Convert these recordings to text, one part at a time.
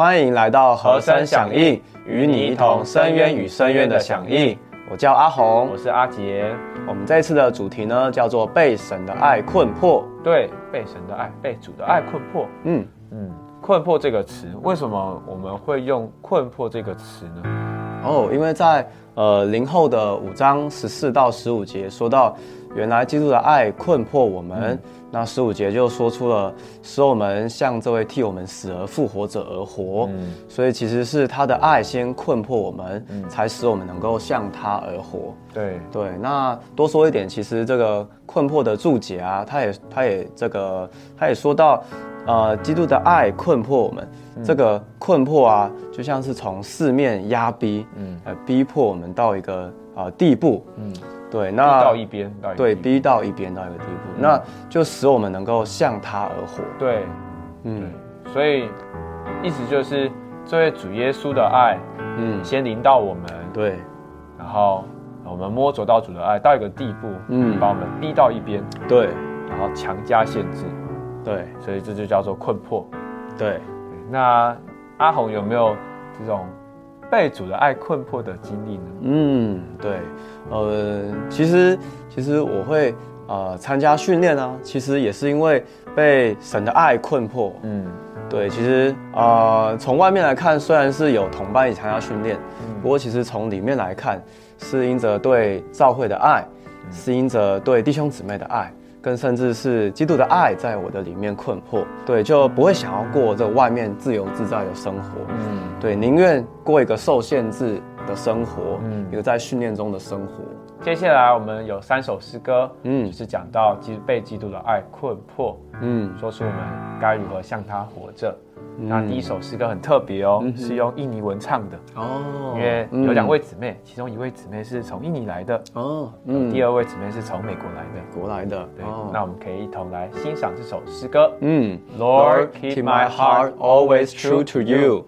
欢迎来到和声响应，与你一同深渊与深渊的响应。我叫阿红，我是阿杰。我们这次的主题呢，叫做被神的爱困迫。对，被神的爱，被主的爱困迫。嗯嗯，困迫这个词，为什么我们会用困迫这个词呢？哦，因为在呃零后的五章十四到十五节说到，原来基督的爱困迫我们。那十五节就说出了，使我们向这位替我们死而复活者而活。嗯，所以其实是他的爱先困迫我们，才使我们能够向他而活。对。对，那多说一点，其实这个困迫的注解啊，他也他也这个他也说到，呃，基督的爱困迫我们，这个困迫啊，就像是从四面压逼，嗯，呃，逼迫我们到一个啊地步，嗯。对，那逼到一边，对，逼到一边到一个地步，那就使我们能够向他而活。对，嗯，所以意思就是这位主耶稣的爱，嗯，先临到我们，对，然后我们摸着到主的爱到一个地步，嗯，把我们逼到一边，对，然后强加限制，对，所以这就叫做困迫。对，那阿红有没有这种？被主的爱困迫的经历呢？嗯，对，呃，其实其实我会呃参加训练啊，其实也是因为被神的爱困迫。嗯，对，其实啊，从外面来看，虽然是有同伴一起参加训练，不过其实从里面来看，是因着对教会的爱，是因着对弟兄姊妹的爱。更甚至是基督的爱在我的里面困惑，对，就不会想要过这外面自由自在的生活，嗯，对，宁愿过一个受限制的生活，嗯，一个在训练中的生活。接下来我们有三首诗歌，嗯，就是讲到基被基督的爱困迫，嗯，说出我们该如何向他活着。那第一首诗歌很特别哦，是用印尼文唱的哦，因为有两位姊妹，其中一位姊妹是从印尼来的哦，嗯，第二位姊妹是从美国来的，国来的，对，那我们可以一同来欣赏这首诗歌，嗯，Lord keep my heart always true to you。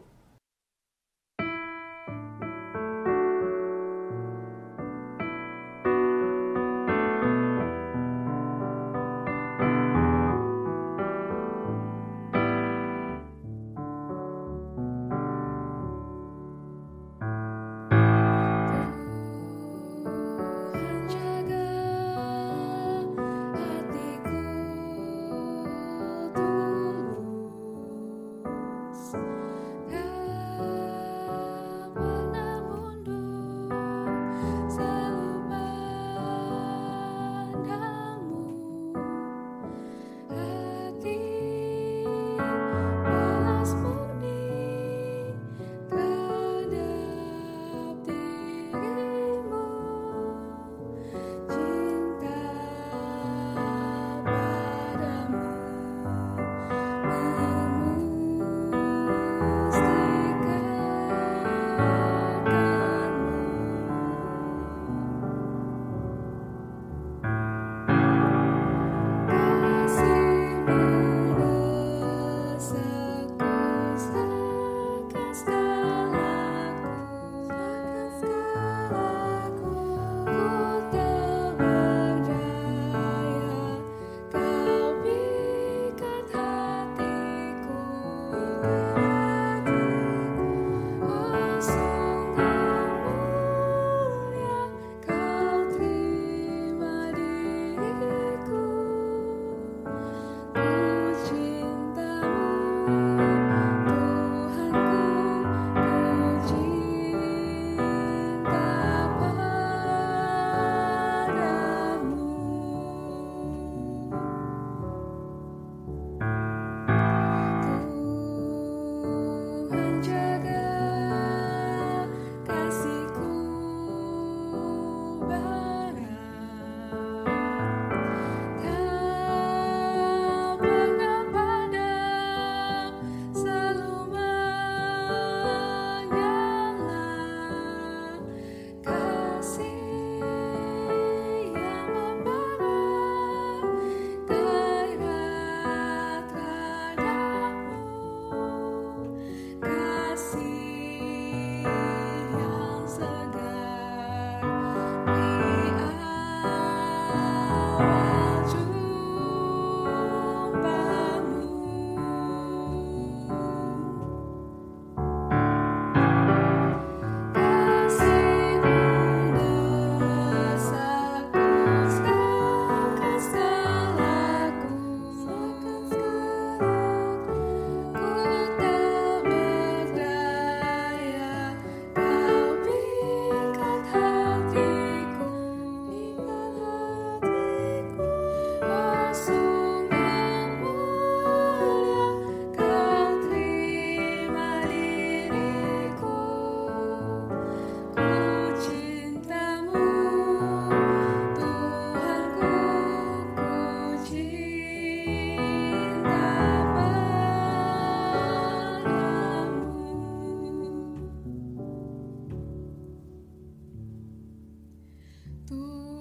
tu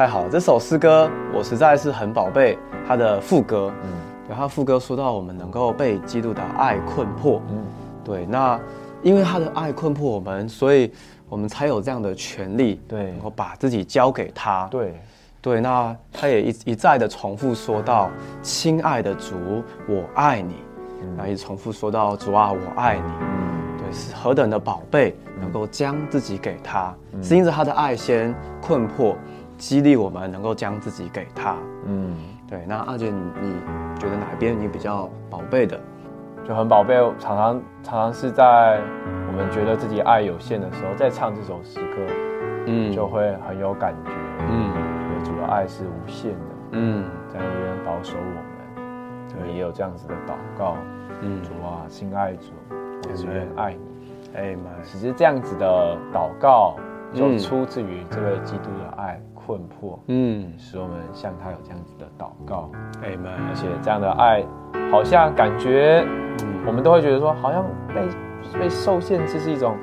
太好了！这首诗歌我实在是很宝贝它的副歌。嗯，对，它副歌说到我们能够被基督的爱困迫。嗯，对，那因为他的爱困迫我们，所以我们才有这样的权利，对，能够把自己交给他。对，对，那他也一一再的重复说到：“亲爱的主，我爱你。”那一重复说到：“主啊，我爱你。”嗯，对，是何等的宝贝，能够将自己给他，是因着他的爱先困迫，激励我们能够将自己给他。嗯，对。那二姐，你你觉得哪边你比较宝贝的？就很宝贝，常常常常是在我们觉得自己爱有限的时候，在唱这首诗歌，嗯，就会很有感觉。嗯，主的爱是无限的。嗯，在那边保守我们。对，也有这样子的祷告，嗯，主啊，亲爱主，我只愿爱你，哎妈，其实这样子的祷告就出自于这位基督的爱困迫，嗯，使我们向他有这样子的祷告，哎们，而且这样的爱好像感觉，嗯，我们都会觉得说，好像被被受限制是一种，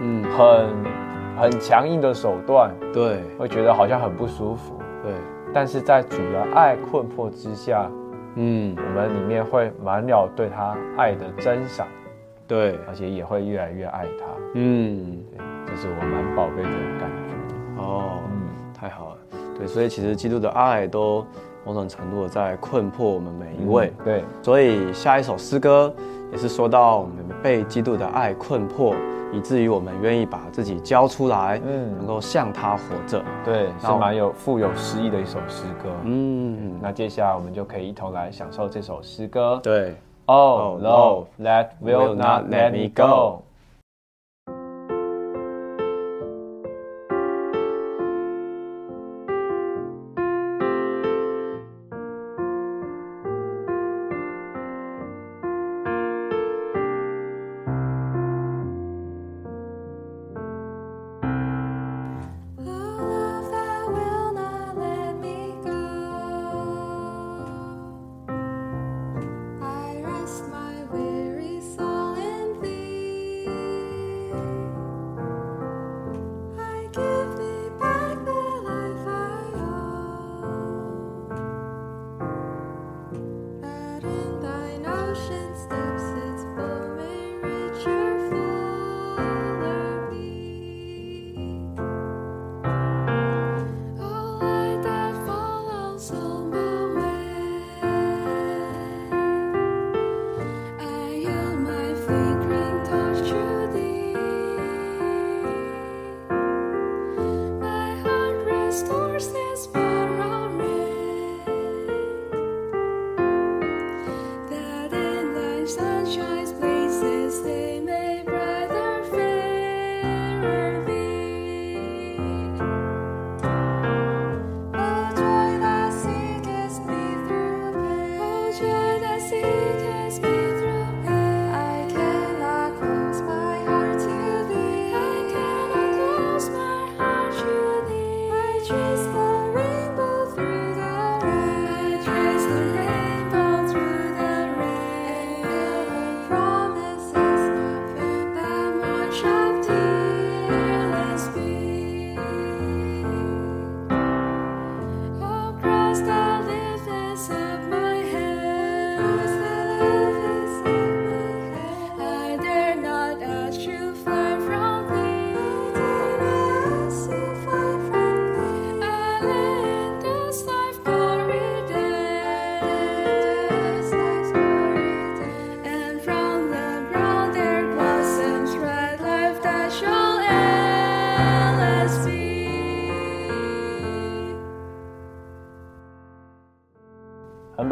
嗯，很很强硬的手段，对，会觉得好像很不舒服，对，但是在主的爱困迫之下。嗯，我们里面会满了对他爱的珍赏，对，而且也会越来越爱他。嗯，对，这是我蛮宝贝的感觉。哦，嗯，太好了。对，所以其实基督的爱都某种程度的在困迫我们每一位。对，所以下一首诗歌也是说到我们被基督的爱困迫。以至于我们愿意把自己交出来，嗯，能够向他活着，对，是蛮有富有诗意的一首诗歌，嗯，那接下来我们就可以一同来享受这首诗歌，对，Oh love that will not let me go。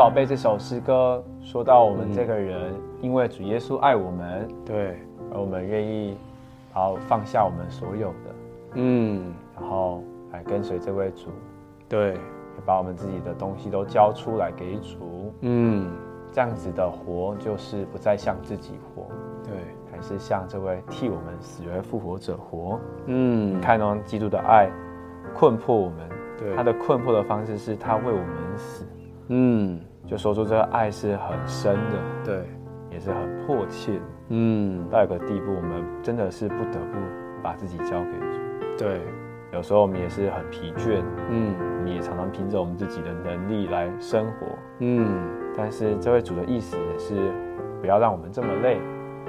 宝贝，这首诗歌说到我们这个人，因为主耶稣爱我们，对，而我们愿意，然后放下我们所有的，嗯，然后来跟随这位主，对，把我们自己的东西都交出来给主，嗯，这样子的活就是不再向自己活，对，还是向这位替我们死而复活者活，嗯，看到基督的爱困迫我们，对，他的困迫的方式是他为我们死，嗯。就说出这个爱是很深的，对，也是很迫切，嗯，到一个地步，我们真的是不得不把自己交给主，对，有时候我们也是很疲倦，嗯，你也常常凭着我们自己的能力来生活，嗯，但是这位主的意思也是不要让我们这么累，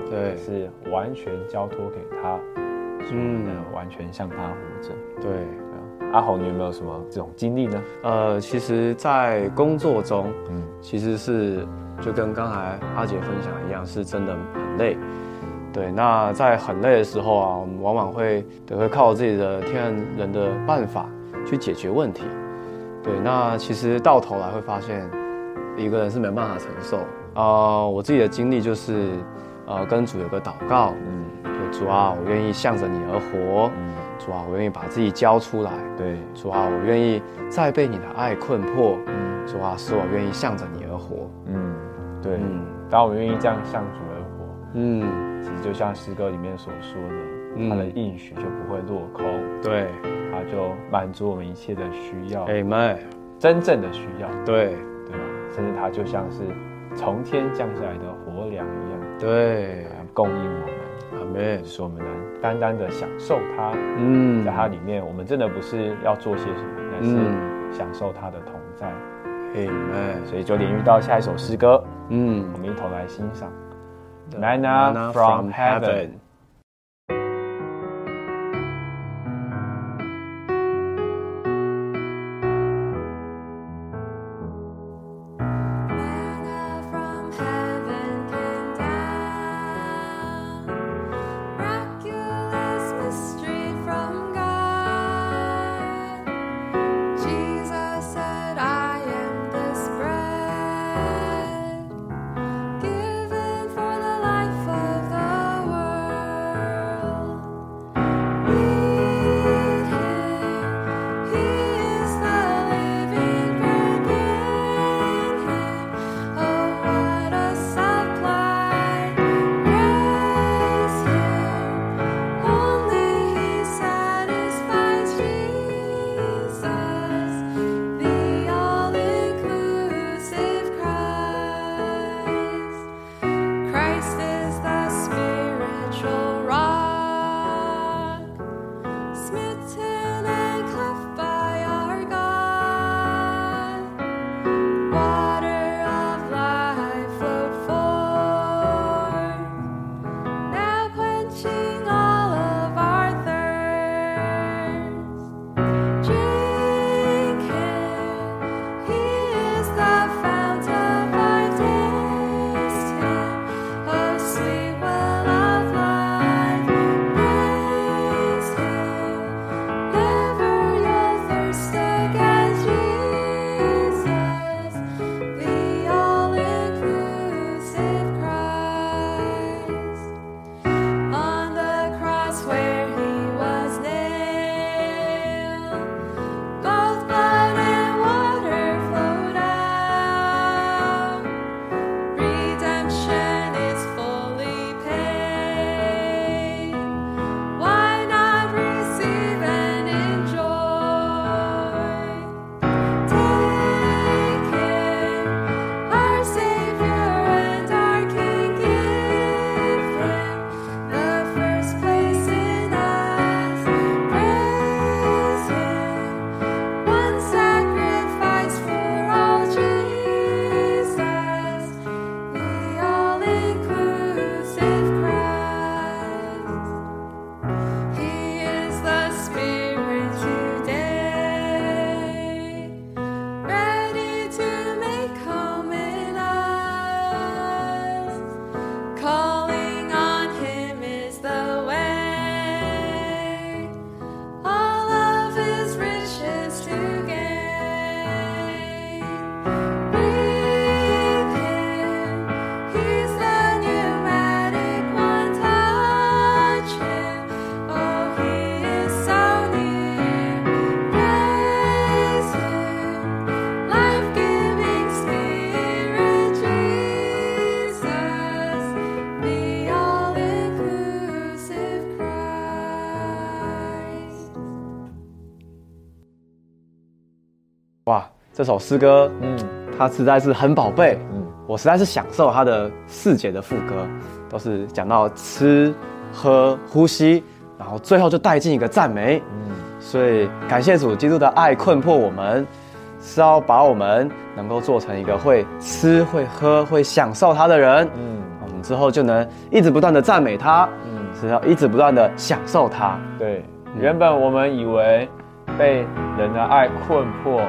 对，是完全交托给他，嗯，完全向他活着，对。阿红，你有没有什么这种经历呢？呃，其实，在工作中，嗯，其实是就跟刚才阿杰分享一样，是真的很累。对，那在很累的时候啊，我们往往会得会靠自己的天然人的办法去解决问题。对，那其实到头来会发现，一个人是没办法承受。啊，我自己的经历就是，呃，跟主有个祷告，嗯，主啊，我愿意向着你而活。嗯主啊，我愿意把自己交出来。对，主啊，我愿意再被你的爱困迫。嗯，主啊，使我愿意向着你而活。嗯，对。当我愿意这样向主而活，嗯，其实就像诗歌里面所说的，他的应许就不会落空。对，他就满足我们一切的需要。Amen。真正的需要。对，对吧？甚至他就像是从天降下来的活粮一样。对，供应我们。使我们能单单的享受它。嗯，在它里面，我们真的不是要做些什么，但是享受它的同在。嘿，所以九点遇到下一首诗歌。嗯，我们一同来欣赏。Manna from heaven。这首诗歌，嗯，它实在是很宝贝，嗯，我实在是享受它的四节的副歌，都是讲到吃、喝、呼吸，然后最后就带进一个赞美，嗯，所以感谢主，基督的爱困迫我们，是要把我们能够做成一个会吃、会喝、会享受他的人。嗯，我们之后就能一直不断的赞美他。嗯，是要一直不断的享受他。对，原本我们以为被人的爱困迫。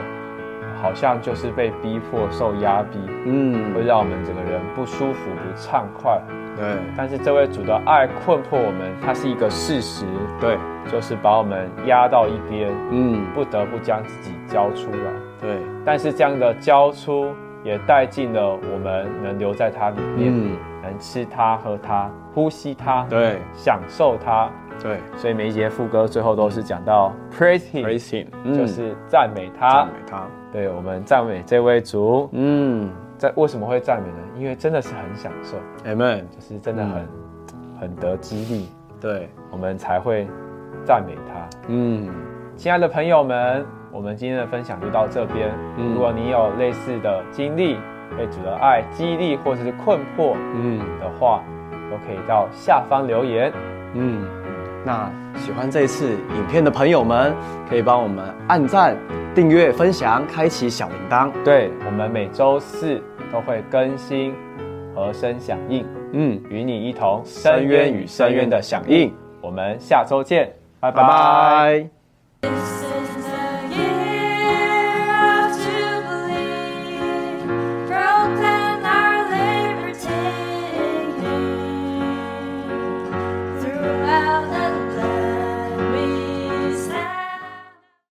好像就是被逼迫、受压逼，嗯，会让我们整个人不舒服、不畅快。对，但是这位主的爱困迫我们，它是一个事实。对，就是把我们压到一边，嗯，不得不将自己交出来。对，但是这样的交出也带进了我们能留在它里面，能吃它、喝它、呼吸它，对，享受它。对，所以每一节副歌最后都是讲到 praise him，praise him，就是赞美他，赞美他。对，我们赞美这位主。嗯，在为什么会赞美呢？因为真的是很享受，Amen，就是真的很很得激励。对，我们才会赞美他。嗯，亲爱的朋友们，我们今天的分享就到这边。如果你有类似的经历，被主的爱激励或者是困惑，嗯的话，都可以到下方留言。嗯。那喜欢这一次影片的朋友们，可以帮我们按赞、订阅、分享、开启小铃铛。对我们每周四都会更新和声响应，嗯，与你一同深渊与深渊的响应。我们下周见，拜拜。